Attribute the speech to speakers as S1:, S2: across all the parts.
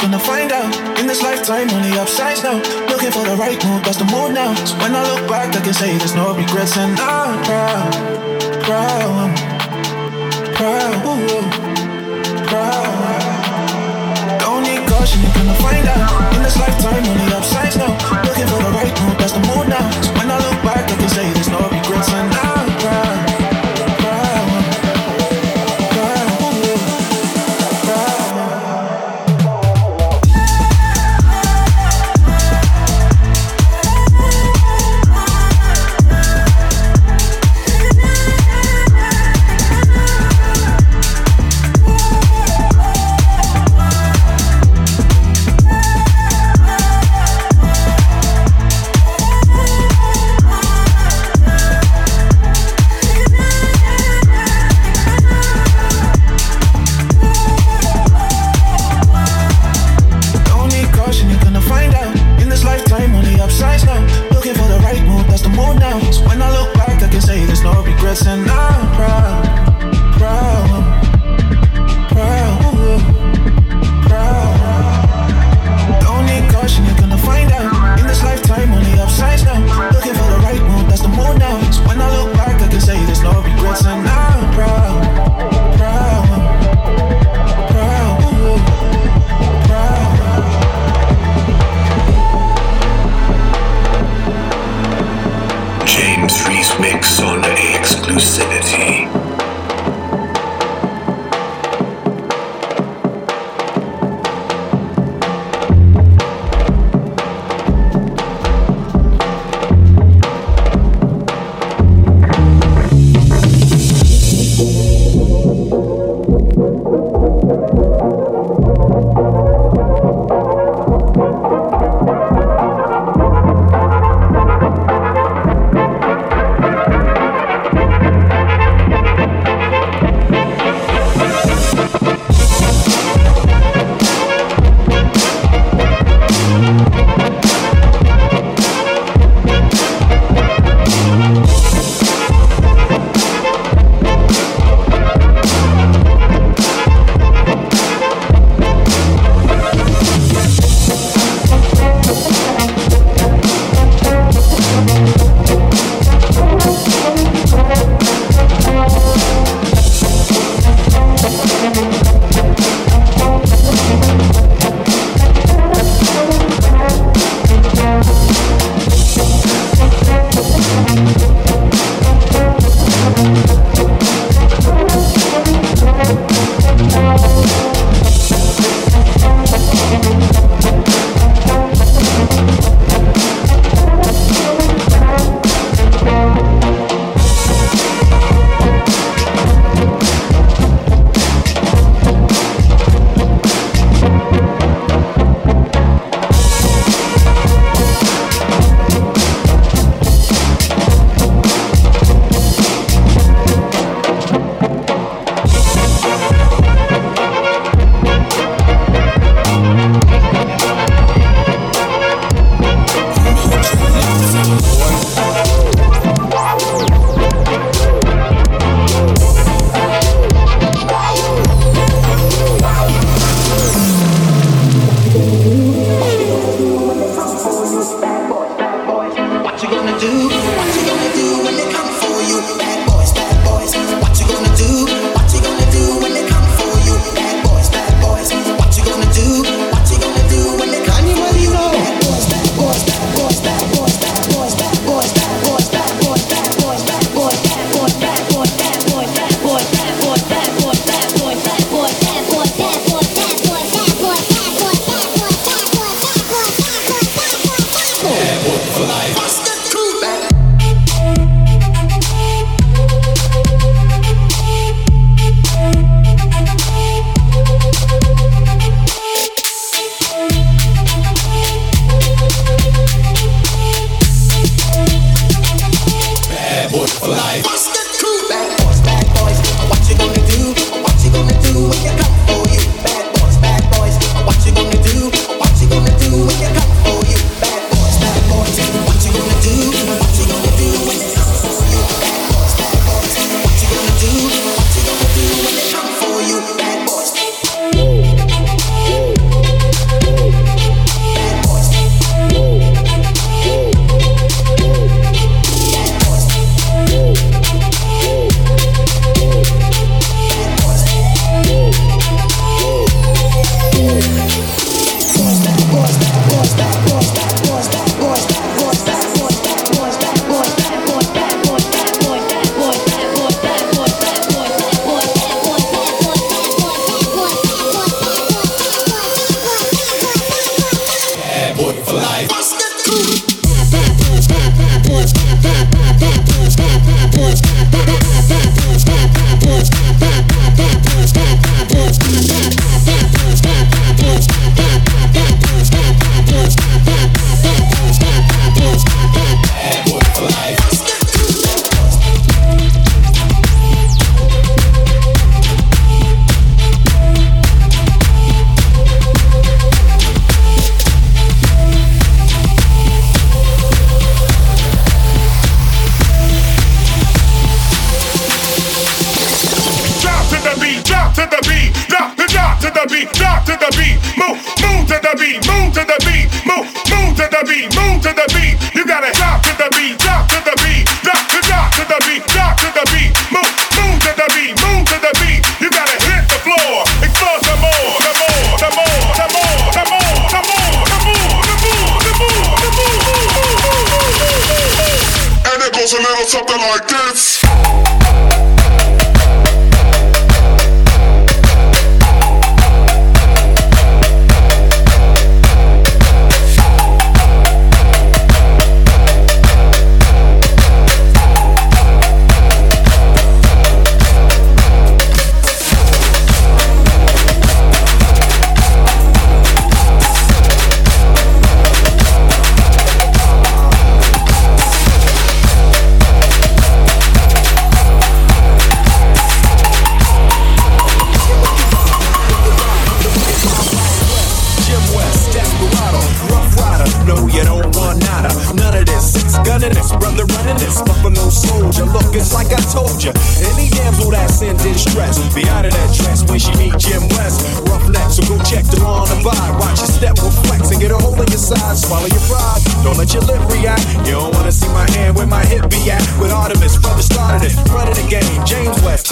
S1: gonna find out. In this lifetime, only upsides now. Looking for the right move, that's the mood now. So when I look back, I can say there's no regrets, and I'm proud, proud, proud, proud. Don't need caution, you're gonna find out. In this lifetime, only upsides now. Looking for the right move, that's the mood now. So when I look back, I can say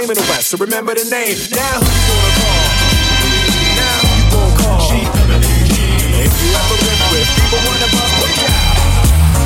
S2: same in the West, so remember the name. Now who you gonna call? Now you gonna call? G. If you ever been with people wanna bump with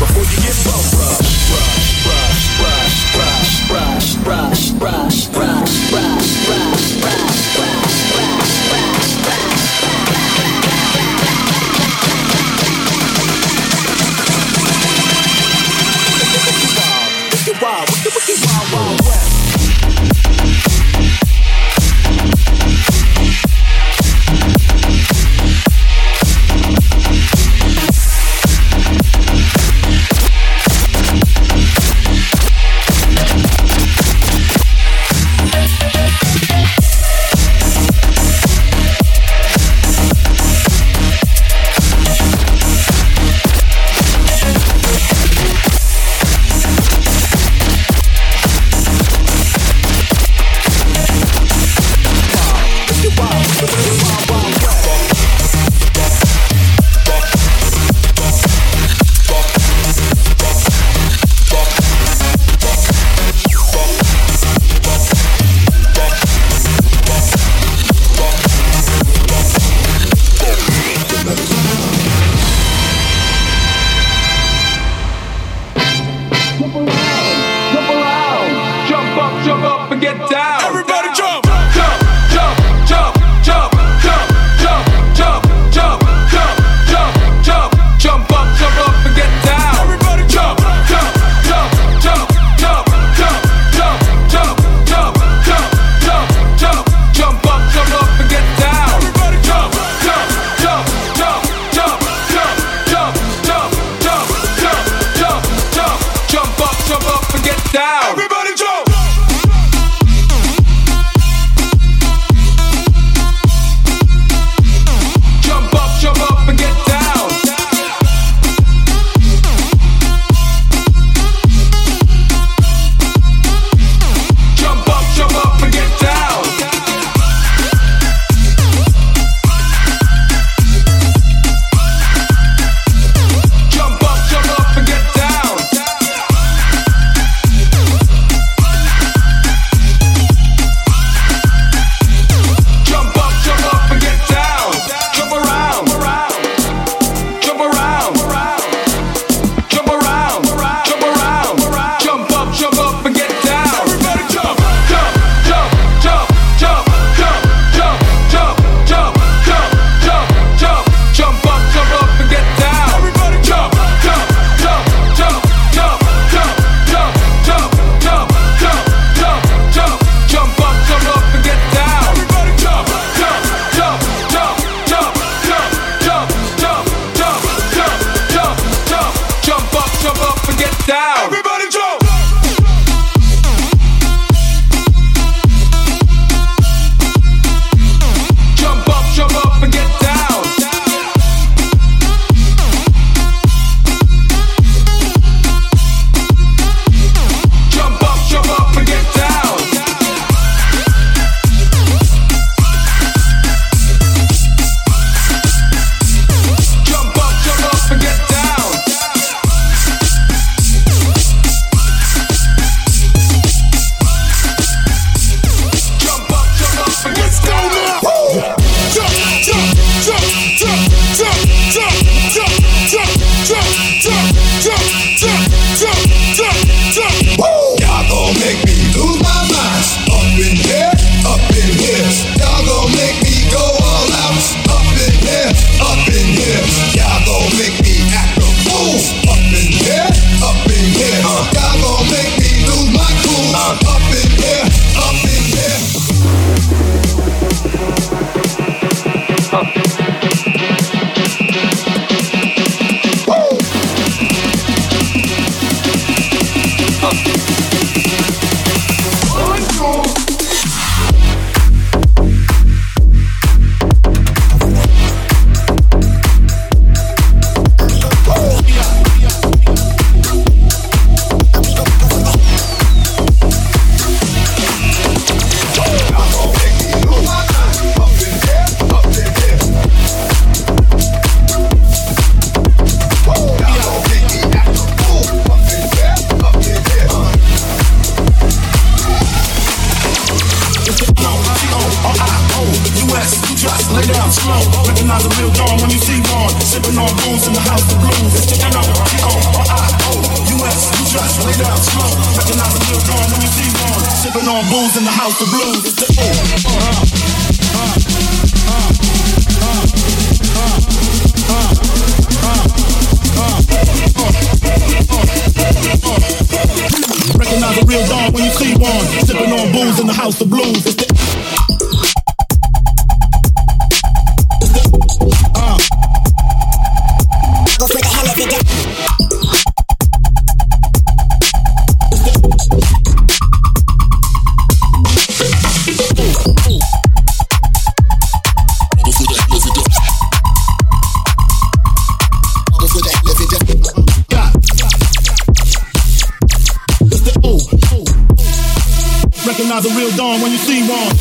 S2: before you get bumped. rush, rush, rush, rush, rush, rush, rush, rush,
S3: rush, rush, rush, rush, rush, rush. down.
S4: day. recognize a real dawn when you see one.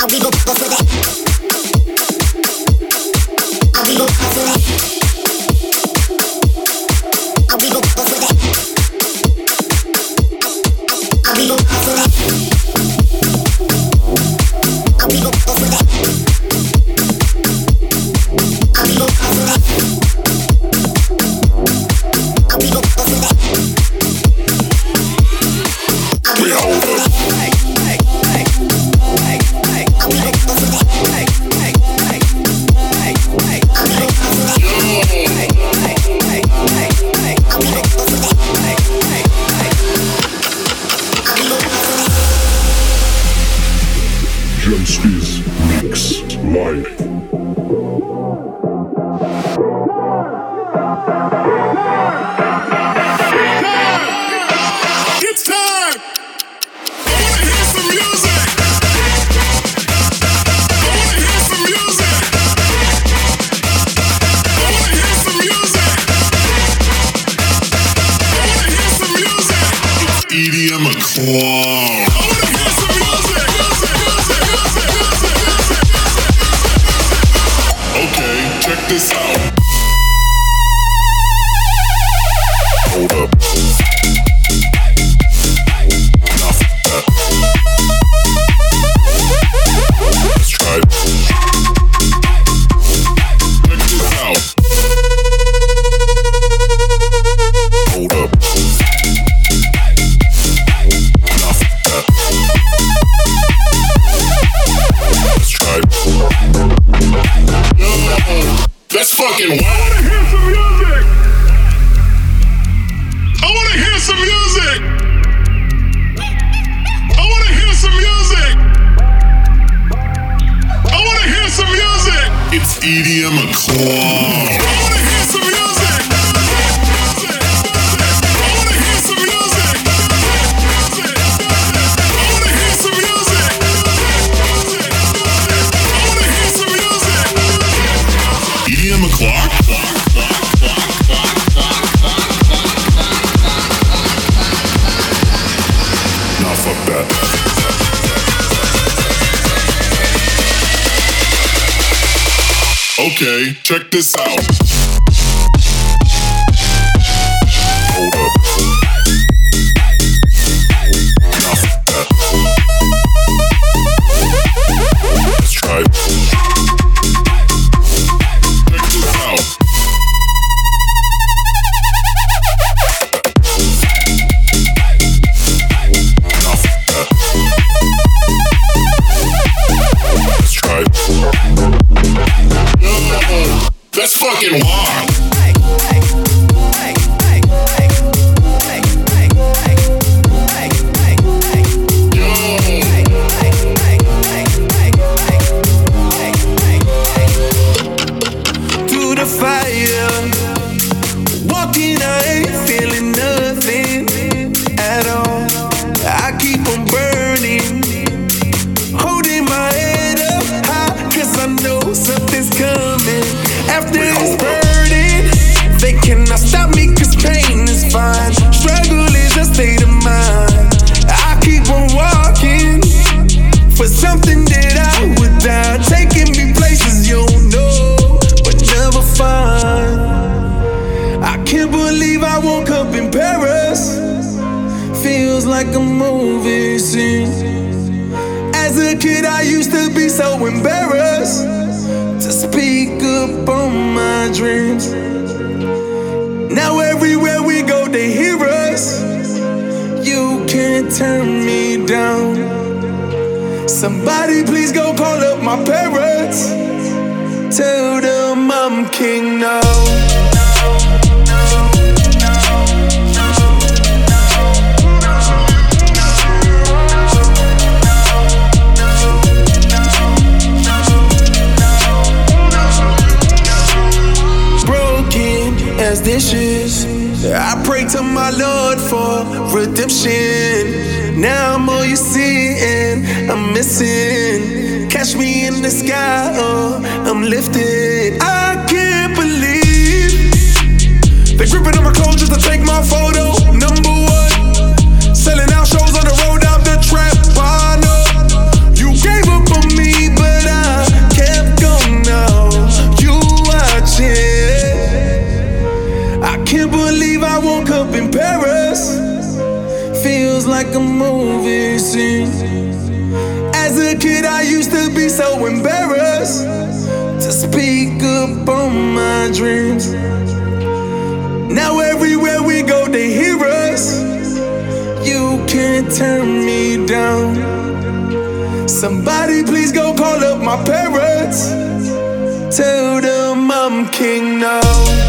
S4: I'll be go for that. I'll be go for that. fucking wild. my parents. Tell them I'm king now. Broken as dishes. I pray to my Lord for redemption. Now I'm all you see, and I'm missing. Catch me in the sky, oh, I'm lifted. I can't believe they're gripping on my clothes just to take my phone. down. Somebody please go call up my parents. Tell them I'm king now.